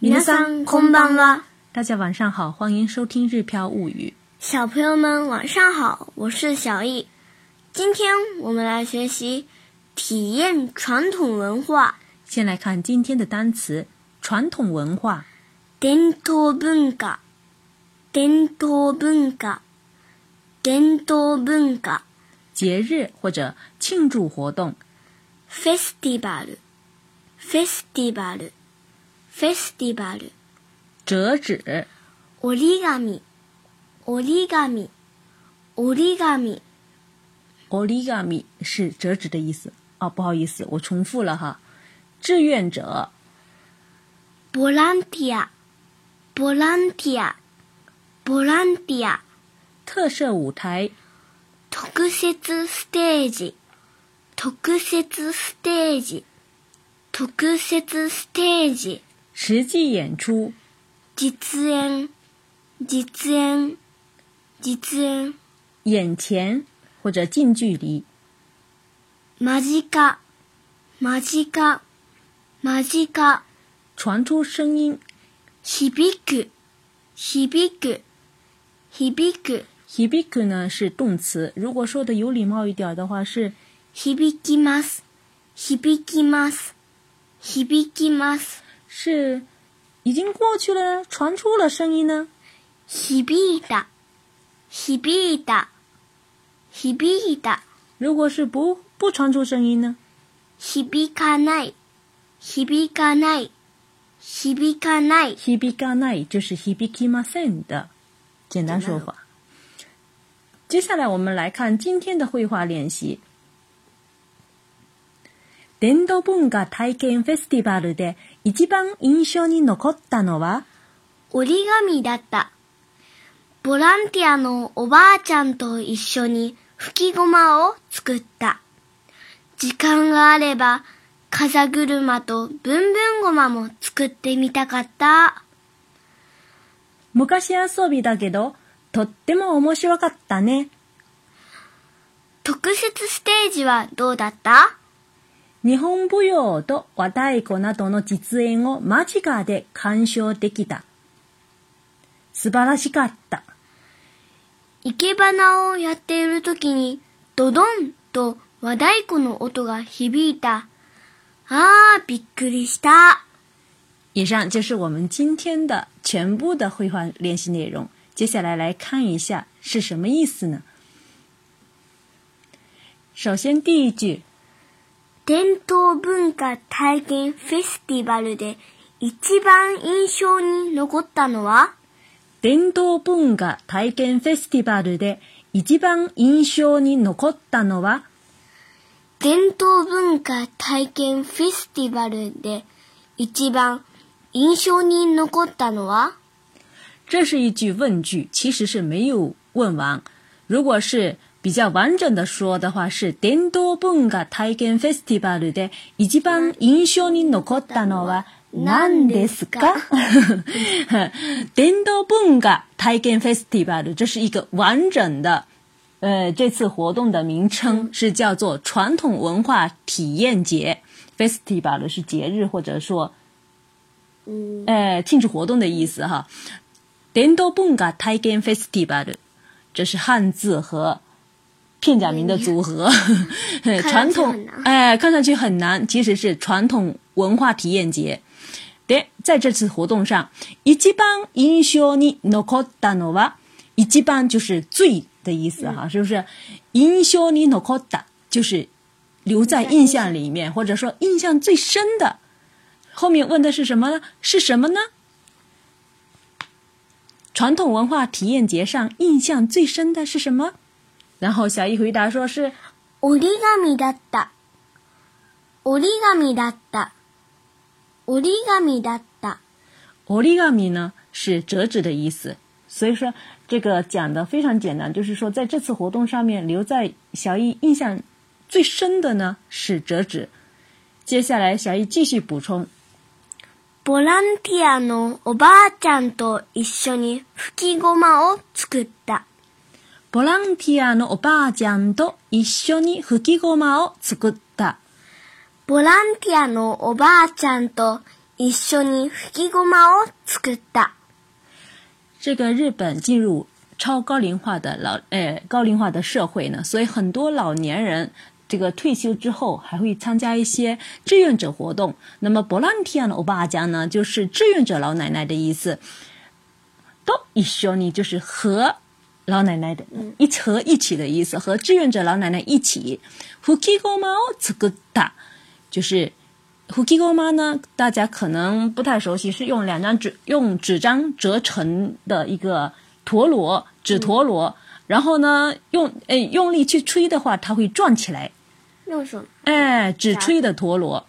云山空荡荡。大家晚上好，欢迎收听《日飘物语》。小朋友们晚上好，我是小易。今天我们来学习体验传统文化。先来看今天的单词：传统文化。伝統文化、伝統文化、伝統文化。节日或者庆祝活动。f e Festival。Festival，折纸。Origami，Origami，Origami，Origami 是折纸的意思。哦，不好意思，我重复了哈。志愿者。Volunteer，Volunteer，Volunteer。特色舞台。特设 t テージ，特设 t テージ，特设ステージ。实际演出，実演、実演、実演。眼前或者近距离，間近、間近、間近。传出声音，響く、響く、響く。響く呢是动词，如果说的有礼貌一点的话是響きます、響きます、響きます。是，已经过去了，传出了声音呢。ひび的，ひび的，ひび的。如果是不不传出声音呢？ひび卡奈，い、ひ卡奈，ない、卡奈，がな卡奈就是ひびきません的简单说法。接下来我们来看今天的绘画练习。伝動文化体験フェスティバルで一番印象に残ったのは折り紙だった。ボランティアのおばあちゃんと一緒に吹きごまを作った。時間があれば風車とぶんぶんごまも作ってみたかった。昔遊びだけどとっても面白かったね。特設ステージはどうだった日本舞踊と和太鼓などの実演を間近で鑑賞できた。素晴らしかった。生け花をやっている時にドドンと和太鼓の音が響いた。ああ、びっくりした。以上就是我们今天的全部的绘画练习内容。接下来来看一下是什么意思呢？首先第一句。伝統文化体験フェスティバルで一番印象に残ったのは伝統文化体験フェスティバルで一番印象に残ったのは伝統文化体験フェスティバルで一番印象に残ったのは这是一句问句，其实是没有问完。如果是比较完整的说的话是“伝統文化体験フェスティバル”的一番印象に残ったのはなんですか？“伝 統文化体験フェスティバル”这是一个完整的，呃，这次活动的名称是叫做“传统文化体验节”。“フェスティバル”是节日或者说，呃，庆祝活动的意思。哈，“伝統文化体験フェスティバル”这是汉字和。片假名的组合，传统哎，看上去很难。其实是传统文化体验节。对，在这次活动上，一番印象に残ったのは一番就是最的意思哈，是不是？印象に残った就是留在印象里面，或者说印象最深的。后面问的是什么呢？是什么呢？传统文化体验节上印象最深的是什么？然后小易回答说是，折纸。折纸。折纸。折纸呢是折纸的意思，所以说这个讲的非常简单，就是说在这次活动上面留在小易印象最深的呢是折纸。接下来小易继续补充，ボランティアのおばあちゃんと一緒に吹きを作った。ボランティアのおばあちゃんと一緒にフきごまを作った。ボランティアのおばあちゃんと一緒にフきごまを作った。这个日本进入超高龄化的老哎高龄化的社会呢，所以很多老年人这个退休之后还会参加一些志愿者活动。那么ボランティアのお呢，就是志愿者老奶奶的意思。と一緒に就是和。老奶奶的，一和一起的意思，和志愿者老奶奶一起。fukigoma o 就是 f u k i g o m 呢，大家可能不太熟悉，是用两张纸，用纸张折成的一个陀螺，纸陀螺。然后呢，用呃用力去吹的话，它会转起来。用手。哎，纸吹的陀螺。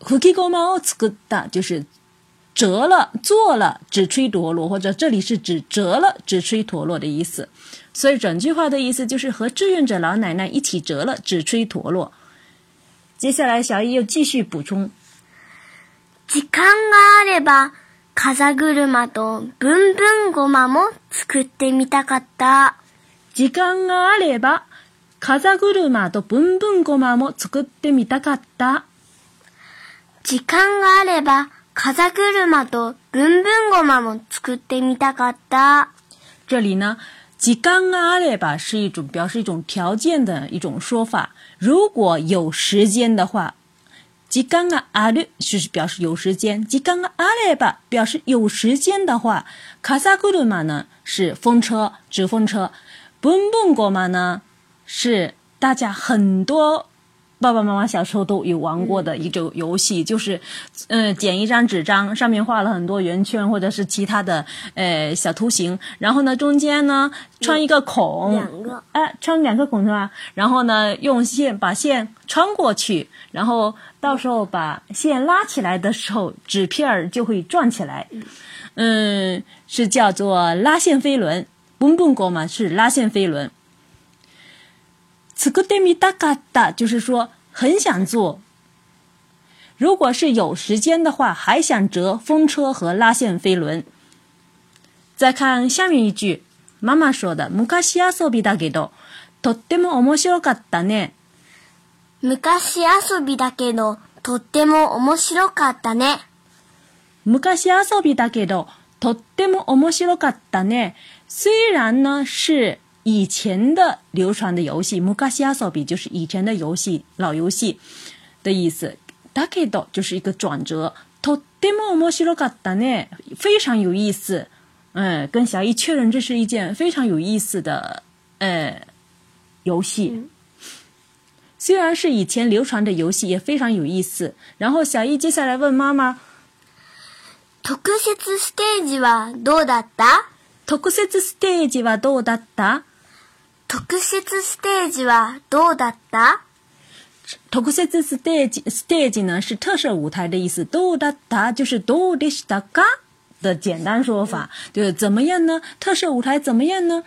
fukigoma o t 就是。折了，做了，只吹陀螺，或者这里是指折了，只吹陀螺的意思。所以整句话的意思就是和志愿者老奶奶一起折了，只吹陀螺。接下来，小伊又继续补充：時間があれば，風車とブンブンゴマも作ってみたかった。時間があれば，風車とブンブンゴマも作ってみたかった。時間があれば。这里呢，“時間があれ是一种表示一种条件的一种说法。如果有时间的话，“時間が阿れ就是表示有时间，“時間が阿列ば”表示有时间的话，“風車”呢是风车，指风车，“文文果馬”呢是大家很多。爸爸妈妈小时候都有玩过的一种游戏，就是，嗯，剪一张纸张，上面画了很多圆圈或者是其他的呃小图形，然后呢中间呢穿一个孔，两个，哎，穿两个孔是吧？然后呢用线把线穿过去，然后到时候把线拉起来的时候，纸片儿就会转起来。嗯，是叫做拉线飞轮，蹦过嘛是拉线飞轮。此刻对米达嘎达，就是说很想做。如果是有时间的话，还想折风车和拉线飞轮。再看下面一句，妈妈说的：，昔阿做比达给多，とってもおもかったね。昔阿做比达给多，とってもおもかったね。昔阿做比达给多，とってもおもかったね。虽然呢是。以前的流传的游戏 m u k a s i Asobi 就是以前的游戏，老游戏的意思。Dakido 就是一个转折。Totemo とても面白いからね，非常有意思。嗯，跟小伊确认，这是一件非常有意思的呃游戏。虽然是以前流传的游戏，也非常有意思。然后小伊接下来问妈妈：，特別ステージはどうだった？特別ステージはどうだった？特設ステージはどうだった特設ステージ、ステージ呢是特设舞台的意思。どうだった就是どうでしたか的简单说法，就是怎么样呢？特设舞台怎么样呢？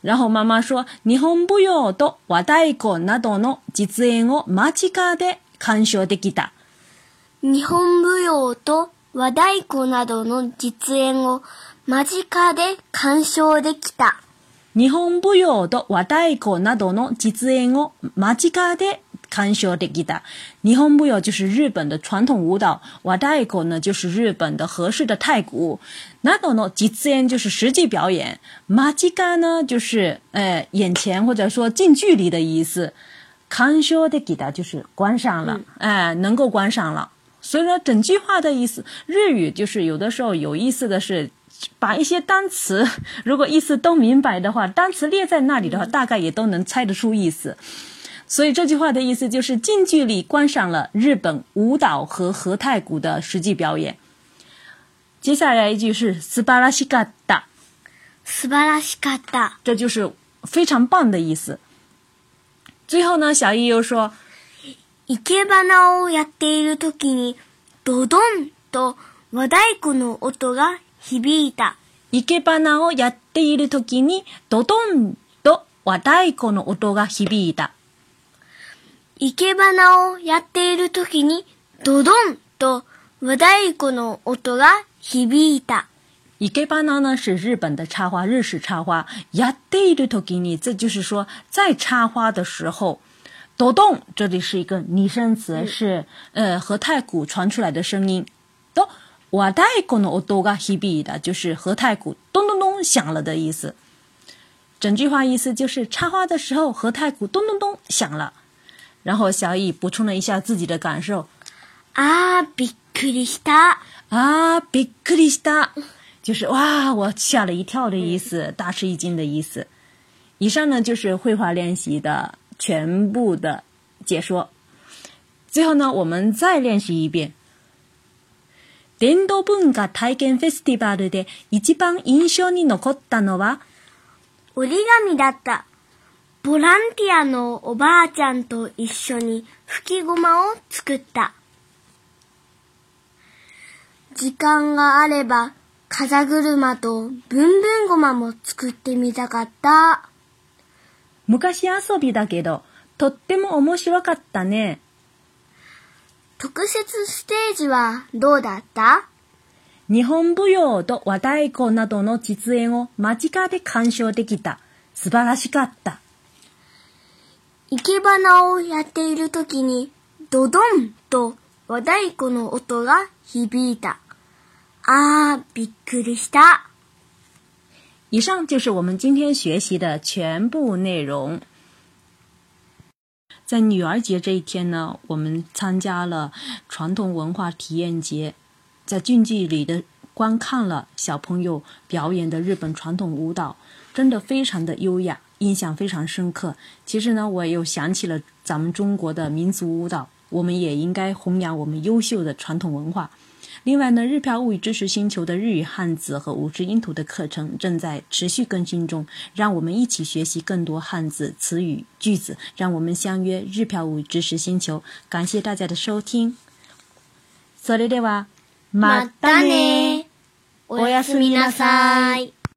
然后妈妈说，日本舞踊と和太鼓などの実演を間近で鑑賞できた。日本舞踊と和太鼓などの実演を間近で鑑賞できた。日本舞踊と和太鼓などの実演を間近で鑑賞的きた。日本舞踊就是日本的传统舞蹈，ワダイコ呢就是日本的合适的太鼓，などの実演就是实际表演，マジカ呢就是哎眼前或者说近距离的意思，観賞的ギタ就是观赏了，哎能够观赏了。所以说整句话的意思，日语就是有的时候有意思的是。把一些单词，如果意思都明白的话，单词列在那里的话，大概也都能猜得出意思。所以这句话的意思就是：近距离观赏了日本舞蹈和和太鼓的实际表演。接下来一句是“素晴らしかった”，这就是非常棒的意思。最后呢，小易又说：“いけばなをやっているときにドドンと和太鼓の音が。”響起了。いけ花をやっているときにドドンと和太鼓の音が響いた。いけ花をやっているときにドドンと和太鼓の音が響いた。いけ花呢是日本的插花，日式插花。やっているときに，这就是说在插花的时候，ドドン，这里是一个拟声词，是呃和太鼓传出来的声音。ド瓦代古诺多嘎希比的，就是和太鼓咚咚咚响了的意思。整句话意思就是插花的时候和太鼓咚咚咚响了。然后小乙补充了一下自己的感受。啊，ビックリした！啊，ビックリした！就是哇，我吓了一跳的意思，大吃一惊的意思。以上呢就是绘画练习的全部的解说。最后呢，我们再练习一遍。伝道文化体験フェスティバルで一番印象に残ったのは、折り紙だった。ボランティアのおばあちゃんと一緒に吹きごまを作った。時間があれば、風車とぶんぶんごまも作ってみたかった。昔遊びだけど、とっても面白かったね。特設ステージはどうだった日本舞踊と和太鼓などの実演を間近で鑑賞できた。素晴らしかった。生け花をやっている時にドドンと和太鼓の音が響いた。ああ、びっくりした。以上就是我们今天学习的全部内容。在女儿节这一天呢，我们参加了传统文化体验节，在近距离的观看了小朋友表演的日本传统舞蹈，真的非常的优雅，印象非常深刻。其实呢，我又想起了咱们中国的民族舞蹈，我们也应该弘扬我们优秀的传统文化。另外呢，日漂物语知识星球的日语汉字和五十音图的课程正在持续更新中，让我们一起学习更多汉字、词语、句子。让我们相约日漂物语知识星球。感谢大家的收听。それでは、またね。おやすみなさい。